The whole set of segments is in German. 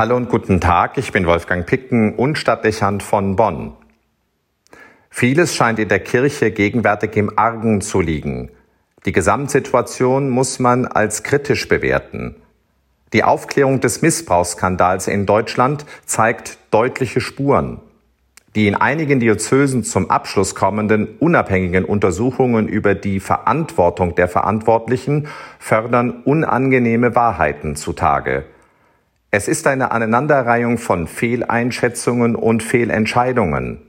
Hallo und guten Tag, ich bin Wolfgang Picken und Stadtdechant von Bonn. Vieles scheint in der Kirche gegenwärtig im Argen zu liegen. Die Gesamtsituation muss man als kritisch bewerten. Die Aufklärung des Missbrauchsskandals in Deutschland zeigt deutliche Spuren. Die in einigen Diözesen zum Abschluss kommenden unabhängigen Untersuchungen über die Verantwortung der Verantwortlichen fördern unangenehme Wahrheiten zutage. Es ist eine Aneinanderreihung von Fehleinschätzungen und Fehlentscheidungen.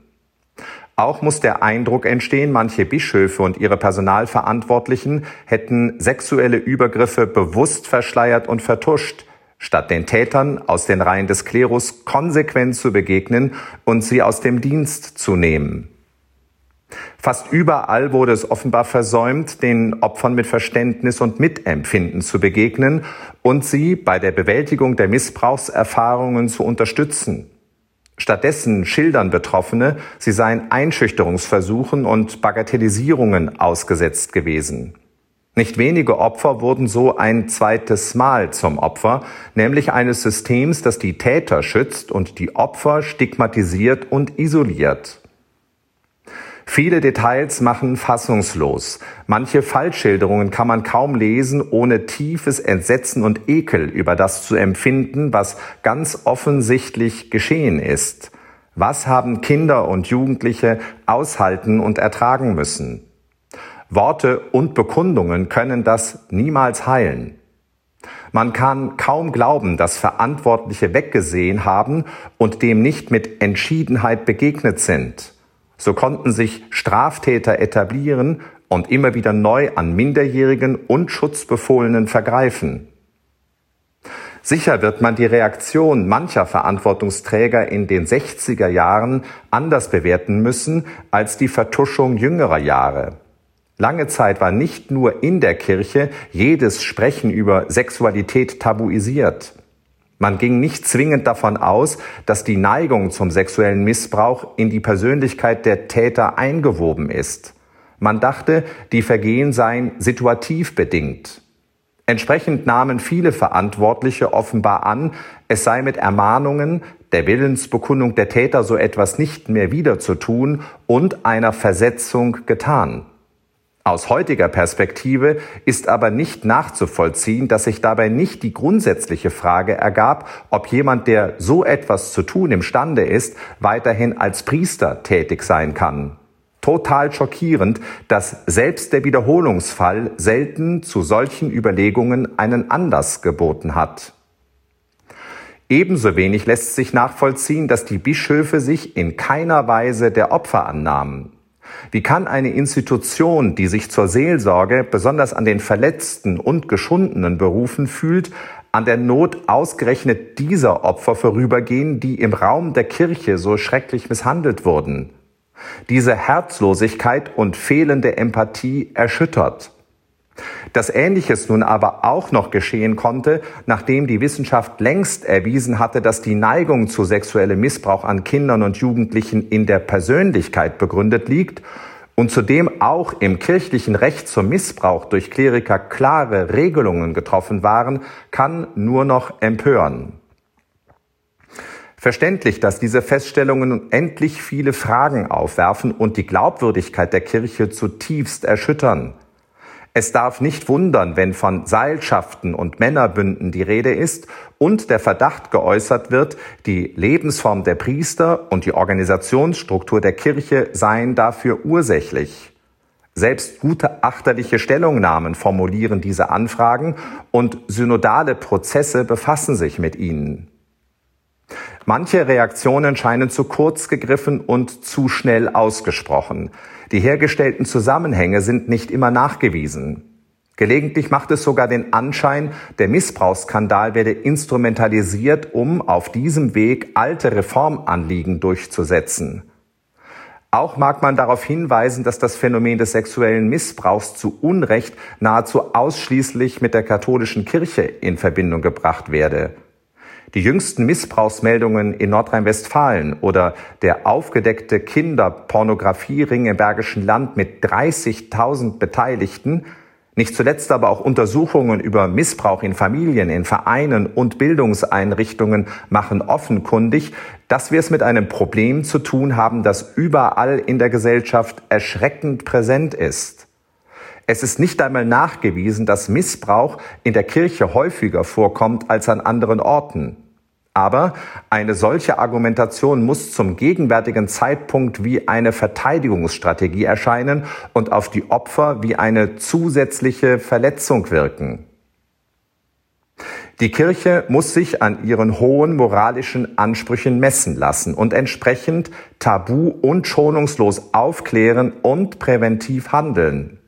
Auch muss der Eindruck entstehen, manche Bischöfe und ihre Personalverantwortlichen hätten sexuelle Übergriffe bewusst verschleiert und vertuscht, statt den Tätern aus den Reihen des Klerus konsequent zu begegnen und sie aus dem Dienst zu nehmen. Fast überall wurde es offenbar versäumt, den Opfern mit Verständnis und Mitempfinden zu begegnen und sie bei der Bewältigung der Missbrauchserfahrungen zu unterstützen. Stattdessen schildern Betroffene, sie seien Einschüchterungsversuchen und Bagatellisierungen ausgesetzt gewesen. Nicht wenige Opfer wurden so ein zweites Mal zum Opfer, nämlich eines Systems, das die Täter schützt und die Opfer stigmatisiert und isoliert. Viele Details machen fassungslos. Manche Fallschilderungen kann man kaum lesen, ohne tiefes Entsetzen und Ekel über das zu empfinden, was ganz offensichtlich geschehen ist. Was haben Kinder und Jugendliche aushalten und ertragen müssen? Worte und Bekundungen können das niemals heilen. Man kann kaum glauben, dass Verantwortliche weggesehen haben und dem nicht mit Entschiedenheit begegnet sind. So konnten sich Straftäter etablieren und immer wieder neu an Minderjährigen und Schutzbefohlenen vergreifen. Sicher wird man die Reaktion mancher Verantwortungsträger in den 60er Jahren anders bewerten müssen als die Vertuschung jüngerer Jahre. Lange Zeit war nicht nur in der Kirche jedes Sprechen über Sexualität tabuisiert. Man ging nicht zwingend davon aus, dass die Neigung zum sexuellen Missbrauch in die Persönlichkeit der Täter eingewoben ist. Man dachte, die Vergehen seien situativ bedingt. Entsprechend nahmen viele Verantwortliche offenbar an, es sei mit Ermahnungen, der Willensbekundung der Täter so etwas nicht mehr wieder zu tun und einer Versetzung getan. Aus heutiger Perspektive ist aber nicht nachzuvollziehen, dass sich dabei nicht die grundsätzliche Frage ergab, ob jemand, der so etwas zu tun imstande ist, weiterhin als Priester tätig sein kann. Total schockierend, dass selbst der Wiederholungsfall selten zu solchen Überlegungen einen Anlass geboten hat. Ebenso wenig lässt sich nachvollziehen, dass die Bischöfe sich in keiner Weise der Opfer annahmen. Wie kann eine Institution, die sich zur Seelsorge besonders an den Verletzten und Geschundenen berufen fühlt, an der Not ausgerechnet dieser Opfer vorübergehen, die im Raum der Kirche so schrecklich misshandelt wurden? Diese Herzlosigkeit und fehlende Empathie erschüttert. Dass Ähnliches nun aber auch noch geschehen konnte, nachdem die Wissenschaft längst erwiesen hatte, dass die Neigung zu sexuellem Missbrauch an Kindern und Jugendlichen in der Persönlichkeit begründet liegt und zudem auch im kirchlichen Recht zum Missbrauch durch Kleriker klare Regelungen getroffen waren, kann nur noch empören. Verständlich, dass diese Feststellungen endlich viele Fragen aufwerfen und die Glaubwürdigkeit der Kirche zutiefst erschüttern. Es darf nicht wundern, wenn von Seilschaften und Männerbünden die Rede ist und der Verdacht geäußert wird, die Lebensform der Priester und die Organisationsstruktur der Kirche seien dafür ursächlich. Selbst gute achterliche Stellungnahmen formulieren diese Anfragen und synodale Prozesse befassen sich mit ihnen. Manche Reaktionen scheinen zu kurz gegriffen und zu schnell ausgesprochen. Die hergestellten Zusammenhänge sind nicht immer nachgewiesen. Gelegentlich macht es sogar den Anschein, der Missbrauchsskandal werde instrumentalisiert, um auf diesem Weg alte Reformanliegen durchzusetzen. Auch mag man darauf hinweisen, dass das Phänomen des sexuellen Missbrauchs zu Unrecht nahezu ausschließlich mit der katholischen Kirche in Verbindung gebracht werde. Die jüngsten Missbrauchsmeldungen in Nordrhein-Westfalen oder der aufgedeckte Kinderpornografiering im Bergischen Land mit 30.000 Beteiligten Nicht zuletzt aber auch Untersuchungen über Missbrauch in Familien, in Vereinen und Bildungseinrichtungen machen offenkundig, dass wir es mit einem Problem zu tun haben, das überall in der Gesellschaft erschreckend präsent ist. Es ist nicht einmal nachgewiesen, dass Missbrauch in der Kirche häufiger vorkommt als an anderen Orten. Aber eine solche Argumentation muss zum gegenwärtigen Zeitpunkt wie eine Verteidigungsstrategie erscheinen und auf die Opfer wie eine zusätzliche Verletzung wirken. Die Kirche muss sich an ihren hohen moralischen Ansprüchen messen lassen und entsprechend tabu und schonungslos aufklären und präventiv handeln.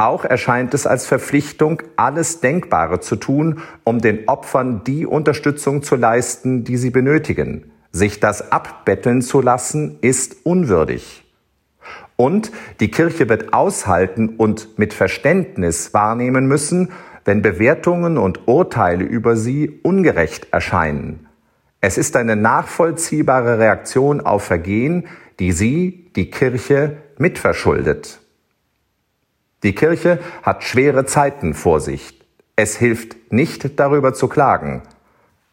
Auch erscheint es als Verpflichtung, alles Denkbare zu tun, um den Opfern die Unterstützung zu leisten, die sie benötigen. Sich das abbetteln zu lassen, ist unwürdig. Und die Kirche wird aushalten und mit Verständnis wahrnehmen müssen, wenn Bewertungen und Urteile über sie ungerecht erscheinen. Es ist eine nachvollziehbare Reaktion auf Vergehen, die sie, die Kirche, mitverschuldet. Die Kirche hat schwere Zeiten vor sich. Es hilft nicht darüber zu klagen.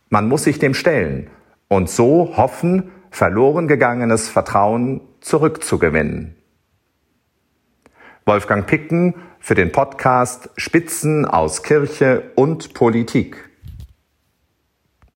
Man muss sich dem stellen und so hoffen, verloren gegangenes Vertrauen zurückzugewinnen. Wolfgang Picken für den Podcast Spitzen aus Kirche und Politik.